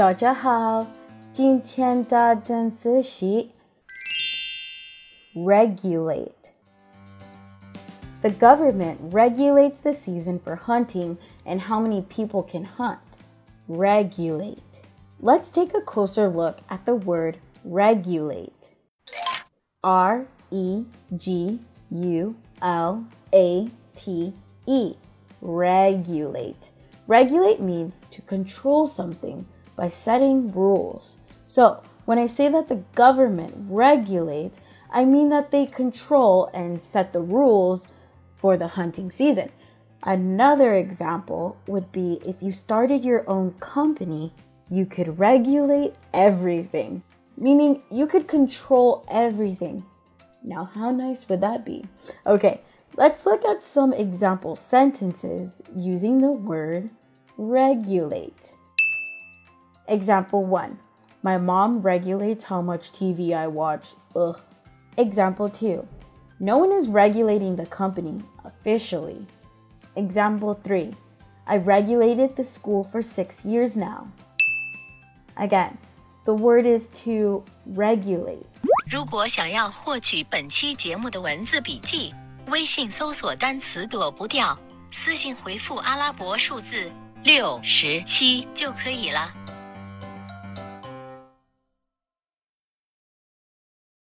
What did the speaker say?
大家好，今天的单词是 regulate. The government regulates the season for hunting and how many people can hunt. Regulate. Let's take a closer look at the word regulate. R E G U L A T E. Regulate. Regulate means to control something by setting rules. So, when I say that the government regulates, I mean that they control and set the rules for the hunting season. Another example would be if you started your own company, you could regulate everything, meaning you could control everything. Now, how nice would that be? Okay, let's look at some example sentences using the word regulate. Example 1 My mom regulates how much TV I watch. Ugh. Example 2 No one is regulating the company officially. Example 3 I regulated the school for six years now. Again, the word is to regulate. 如果想要获取本期节目的文字笔记，微信搜索单词“躲不掉”，私信回复阿拉伯数字六十七就可以了。